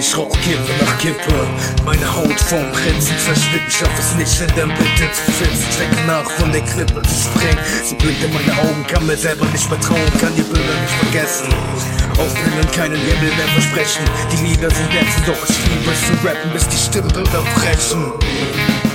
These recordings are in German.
Ich rauch Kippe nach Kippe, meine Haut vom Grenzen verschwindet, schaff es nicht in der Mitte zu finden. Check nach von der Klippe zu sprengen. so blind in meine Augen, kann mir selber nicht vertrauen, kann die Bilder nicht vergessen. Aufbrillen, keinen Himmel mehr versprechen, die Lieder sind letzten, doch ich liebe es zu rappen, bis die Stimmbänder brechen.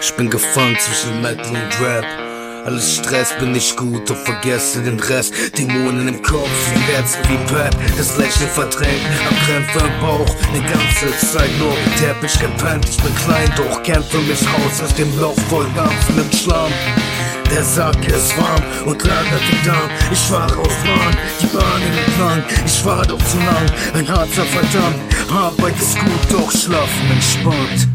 Ich bin gefangen zwischen Metal und Rap. Alles Stress bin ich gut, doch vergesse den Rest. Dämonen im Kopf, die Herzen wie Pep. Das Lächeln verdrängt, am Krämpfe im Bauch. Ne ganze Zeit nur Teppich gepennt. Ich bin klein, doch kämpfe mich raus aus dem Loch voll dampfendem Schlamm. Der Sack ist warm und lagert im Darm. Ich fahre auf Bahn, die Bahnen entlang. Ich war doch zu lang, ein Harzer verdammt. Arbeit ist gut, doch schlafen entspannt.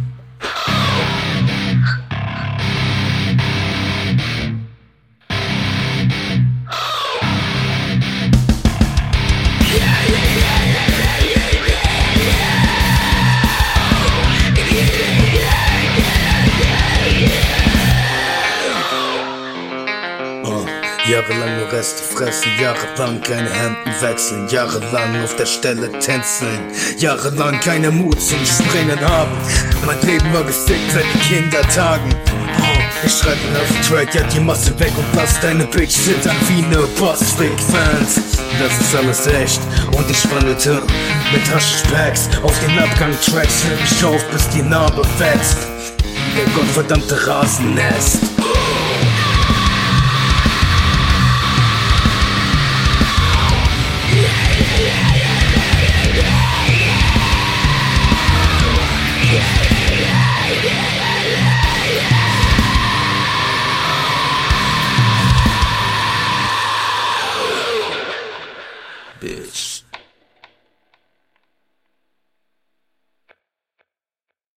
Jahrelang nur Reste fressen, jahrelang keine Hemden wechseln, jahrelang auf der Stelle tänzeln, jahrelang keine Mut zum Springen haben. Mein Leben war gefickt seit Kindertagen. Oh, ich schreibe auf Track, ja die Masse weg und lass deine Bitch zittern wie ne Bossfick-Fans. Das ist alles echt und ich wandelte mit Haschpacks auf den Abgang-Tracks, hör mich auf, bis die Narbe wächst. Der gottverdammte Rasennest. Yeah!